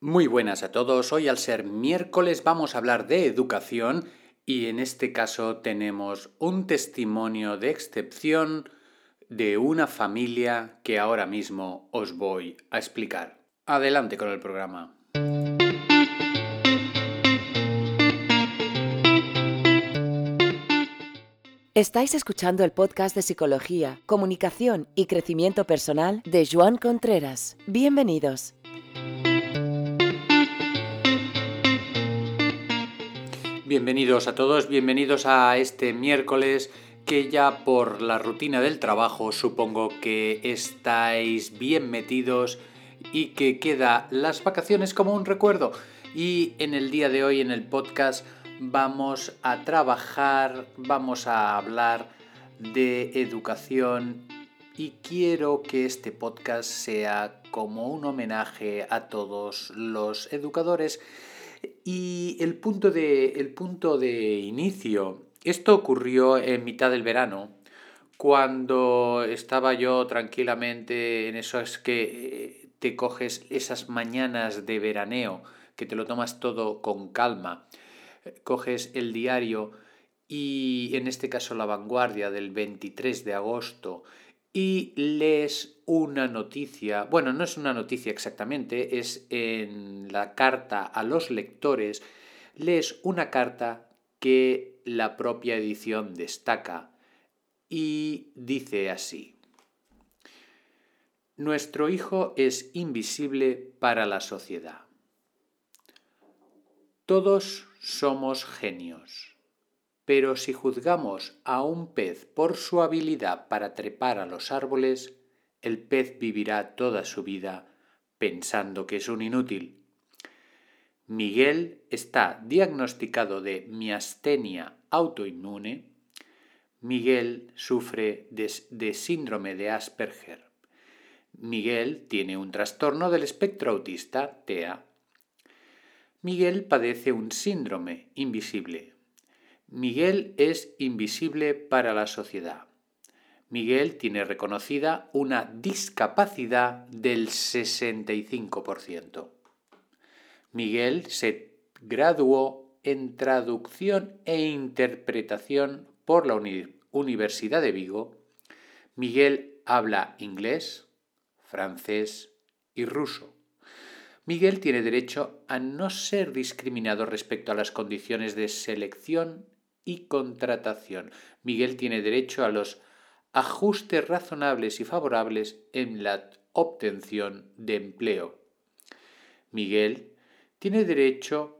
Muy buenas a todos. Hoy al ser miércoles vamos a hablar de educación y en este caso tenemos un testimonio de excepción de una familia que ahora mismo os voy a explicar. Adelante con el programa. Estáis escuchando el podcast de Psicología, Comunicación y Crecimiento Personal de Joan Contreras. Bienvenidos. Bienvenidos a todos, bienvenidos a este miércoles que ya por la rutina del trabajo supongo que estáis bien metidos y que queda las vacaciones como un recuerdo. Y en el día de hoy en el podcast vamos a trabajar, vamos a hablar de educación y quiero que este podcast sea como un homenaje a todos los educadores. Y el punto de, el punto de inicio, esto ocurrió en mitad del verano, cuando estaba yo tranquilamente en eso es que eh, te coges esas mañanas de veraneo, que te lo tomas todo con calma. Coges el diario y en este caso La Vanguardia del 23 de agosto y lees una noticia, bueno, no es una noticia exactamente, es en la carta a los lectores, lees una carta que la propia edición destaca y dice así. Nuestro hijo es invisible para la sociedad. Todos somos genios. Pero si juzgamos a un pez por su habilidad para trepar a los árboles, el pez vivirá toda su vida pensando que es un inútil. Miguel está diagnosticado de miastenia autoinmune. Miguel sufre de, síndrome de Asperger. Miguel tiene un trastorno del espectro autista, TEA. Miguel padece un síndrome invisible. Miguel es invisible para la sociedad. Miguel tiene reconocida una discapacidad del 65%. Miguel se graduó en traducción e interpretación por la Universidad de Vigo. Miguel habla inglés, francés y ruso. Miguel tiene derecho a no ser discriminado respecto a las condiciones de selección y contratación. Miguel tiene derecho a los ajustes razonables y favorables en la obtención de empleo. Miguel tiene derecho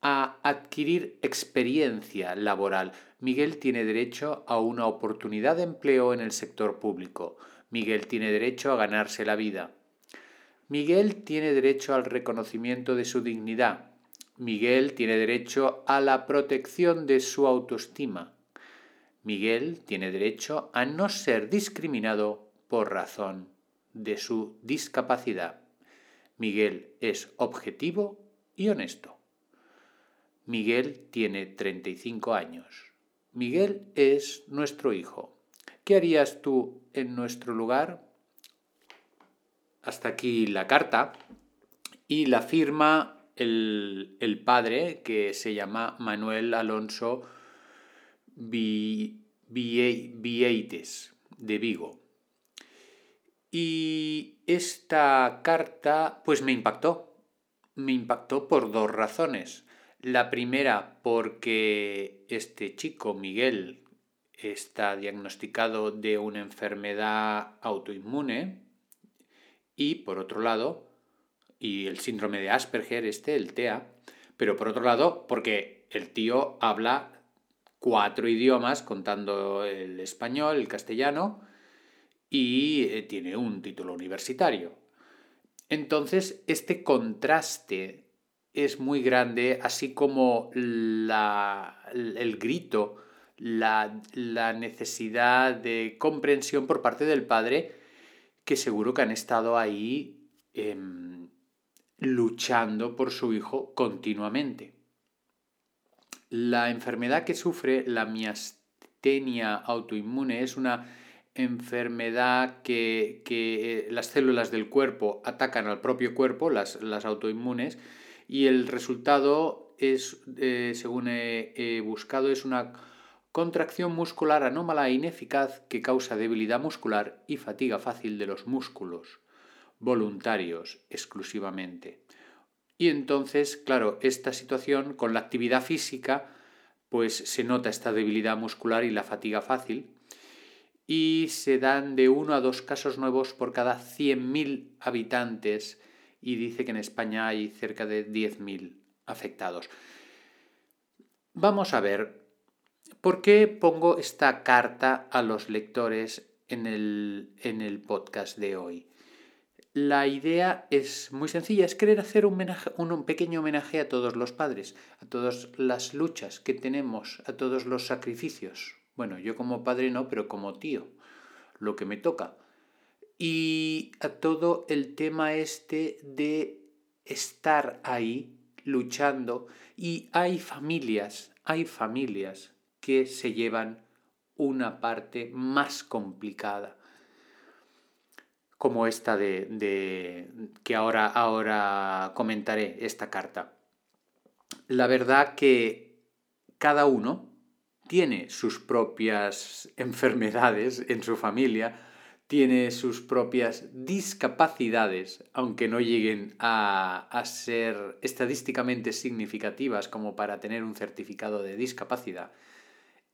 a adquirir experiencia laboral. Miguel tiene derecho a una oportunidad de empleo en el sector público. Miguel tiene derecho a ganarse la vida. Miguel tiene derecho al reconocimiento de su dignidad. Miguel tiene derecho a la protección de su autoestima. Miguel tiene derecho a no ser discriminado por razón de su discapacidad. Miguel es objetivo y honesto. Miguel tiene 35 años. Miguel es nuestro hijo. ¿Qué harías tú en nuestro lugar? hasta aquí la carta y la firma el, padre que se llama Manuel Alonso Vieites de Vigo. Y esta carta pues me impactó. Me impactó por dos razones. La primera porque este chico, Miguel, está diagnosticado de una enfermedad autoinmune, y por otro lado, y el síndrome de Asperger, este, el TEA, pero por otro lado, porque el tío habla cuatro idiomas, contando el español, el castellano, y eh, tiene un título universitario. Entonces, este contraste es muy grande, así como la, el grito, la, la necesidad de comprensión por parte del padre, que seguro que han estado ahí em, luchando por su hijo continuamente. La enfermedad que sufre la miastenia autoinmune es una enfermedad que, que, las células del cuerpo atacan al propio cuerpo, las, las autoinmunes, y el resultado es, eh, según he, buscado, es una contracción muscular anómala e ineficaz que causa debilidad muscular y fatiga fácil de los músculos, voluntarios exclusivamente. Y entonces, claro, esta situación con la actividad física, pues se nota esta debilidad muscular y la fatiga fácil, y se dan de uno a dos casos nuevos por cada 100.000 habitantes y dice que en España hay cerca de 10.000 afectados. Vamos a ver, ¿por qué pongo esta carta a los lectores en el, en el podcast de hoy? La idea es muy sencilla, es querer hacer un, un, pequeño homenaje a todos los padres, a todas las luchas que tenemos, a todos los sacrificios. Bueno, yo como padre no, pero como tío, lo que me toca y a todo el tema este de estar ahí luchando y hay familias, hay familias que se llevan una parte más complicada como esta de, de que ahora, ahora comentaré esta carta. La verdad que cada uno tiene sus propias enfermedades en su familia, tiene sus propias discapacidades, aunque no lleguen a, ser estadísticamente significativas como para tener un certificado de discapacidad.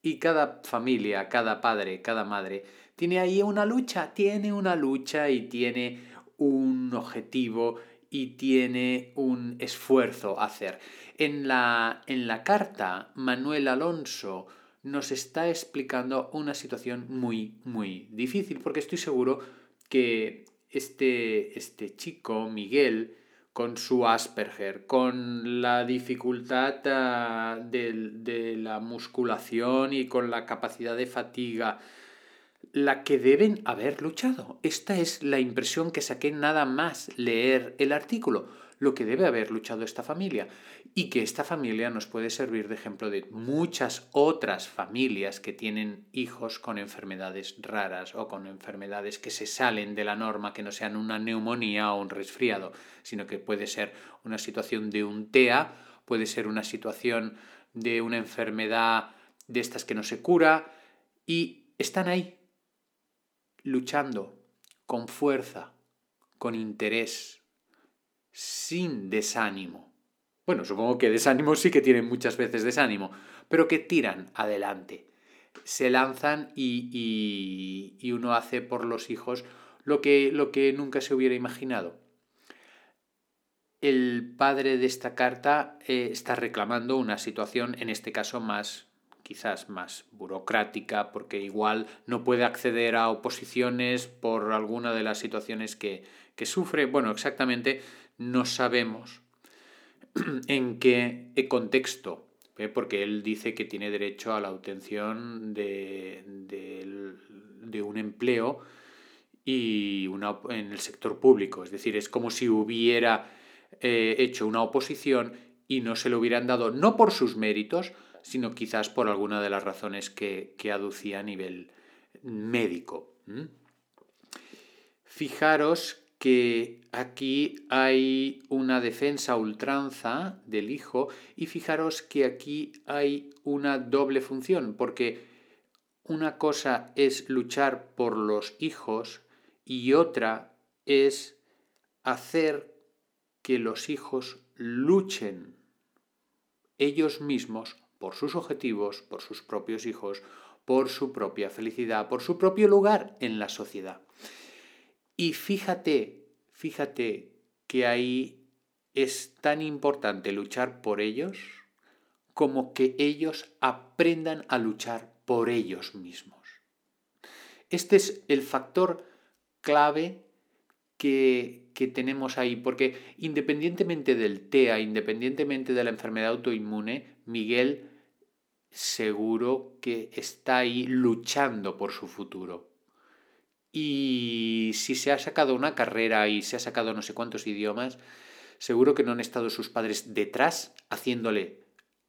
Y cada familia, cada padre, cada madre, tiene ahí una lucha, tiene una lucha y tiene un objetivo y tiene un esfuerzo a hacer. En la, en la carta, Manuel Alonso nos está explicando una situación muy, muy difícil, porque estoy seguro que este, este chico, Miguel, con su Asperger, con la dificultad ah, de, de, la musculación y con la capacidad de fatiga, la que deben haber luchado. Esta es la impresión que saqué nada más leer el artículo lo que debe haber luchado esta familia y que esta familia nos puede servir de ejemplo de muchas otras familias que tienen hijos con enfermedades raras o con enfermedades que se salen de la norma, que no sean una neumonía o un resfriado, sino que puede ser una situación de un TEA, puede ser una situación de una enfermedad de estas que no se cura y están ahí luchando con fuerza, con interés, sin desánimo. Bueno, supongo que desánimo sí que tienen muchas veces desánimo, pero que tiran adelante. Se lanzan y, y, uno hace por los hijos lo que, lo que nunca se hubiera imaginado. El padre de esta carta eh, está reclamando una situación, en este caso más quizás más burocrática, porque igual no puede acceder a oposiciones por alguna de las situaciones que, que sufre. Bueno, exactamente no sabemos en qué contexto, ¿eh? porque él dice que tiene derecho a la obtención de, un empleo y una, en el sector público. Es decir, es como si hubiera eh, hecho una oposición y no se le hubieran dado, no por sus méritos, sino quizás por alguna de las razones que, aducía a nivel médico. Fijaros que aquí hay una defensa ultranza del hijo y fijaros que aquí hay una doble función, porque una cosa es luchar por los hijos y otra es hacer que los hijos luchen ellos mismos por sus objetivos, por sus propios hijos, por su propia felicidad, por su propio lugar en la sociedad. Y fíjate, fíjate que ahí es tan importante luchar por ellos como que ellos aprendan a luchar por ellos mismos. Este es el factor clave que, que, tenemos ahí, porque independientemente del TEA, independientemente de la enfermedad autoinmune, Miguel seguro que está ahí luchando por su futuro. Y si se ha sacado una carrera y se ha sacado no sé cuántos idiomas, seguro que no han estado sus padres detrás haciéndole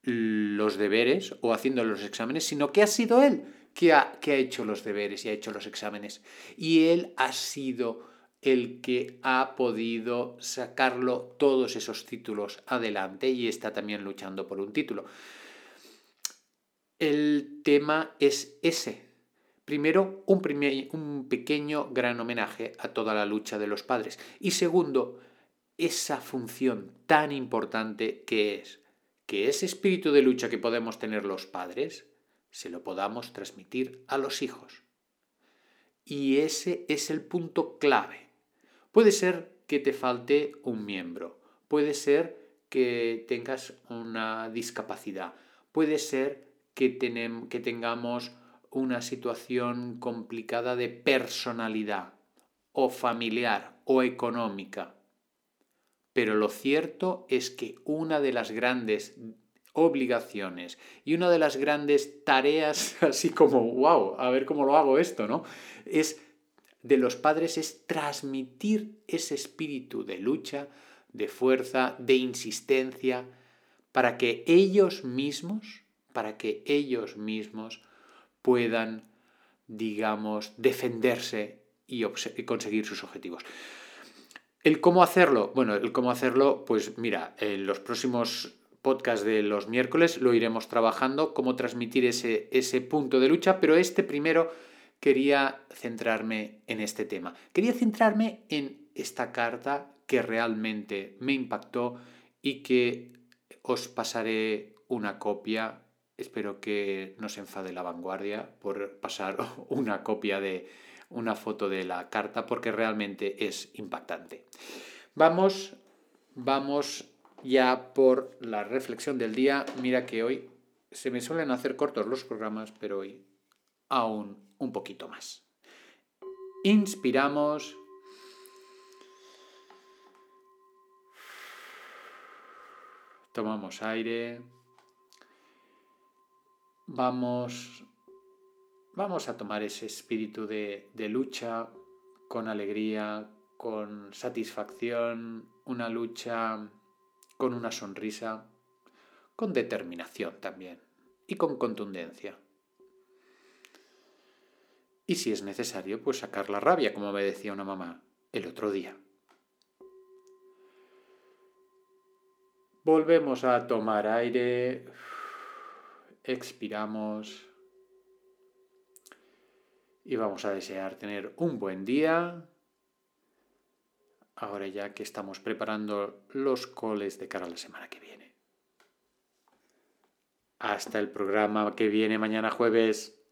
los deberes o haciéndole los exámenes, sino que ha sido él que ha, que ha hecho los deberes y ha hecho los exámenes. Y él ha sido el que ha podido sacarlo todos esos títulos adelante y está también luchando por un título. El tema es ese. Primero, un, pequeño gran homenaje a toda la lucha de los padres. Y segundo, esa función tan importante que es que ese espíritu de lucha que podemos tener los padres se lo podamos transmitir a los hijos. Y ese es el punto clave. Puede ser que te falte un miembro, puede ser que tengas una discapacidad, puede ser que, que tengamos una situación complicada de personalidad o familiar o económica. Pero lo cierto es que una de las grandes obligaciones y una de las grandes tareas, así como, wow, a ver cómo lo hago esto, ¿no? Es de los padres es transmitir ese espíritu de lucha, de fuerza, de insistencia, para que ellos mismos, para que ellos mismos puedan, digamos, defenderse y, conseguir sus objetivos. ¿El cómo hacerlo? Bueno, el cómo hacerlo, pues mira, en los próximos podcasts de los miércoles lo iremos trabajando, cómo transmitir ese, ese punto de lucha, pero este primero quería centrarme en este tema. Quería centrarme en esta carta que realmente me impactó y que os pasaré una copia. Espero que no se enfade la vanguardia por pasar una copia de una foto de la carta porque realmente es impactante. Vamos, vamos ya por la reflexión del día. Mira que hoy se me suelen hacer cortos los programas, pero hoy aún un poquito más. Inspiramos. Tomamos aire. Vamos, vamos a tomar ese espíritu de, de lucha con alegría, con satisfacción, una lucha con una sonrisa, con determinación también y con contundencia y si es necesario, pues sacar la rabia, como me decía una mamá el otro día. Volvemos a tomar aire, expiramos y vamos a desear tener un buen día. Ahora ya que estamos preparando los coles de cara a la semana que viene. Hasta el programa que viene mañana jueves.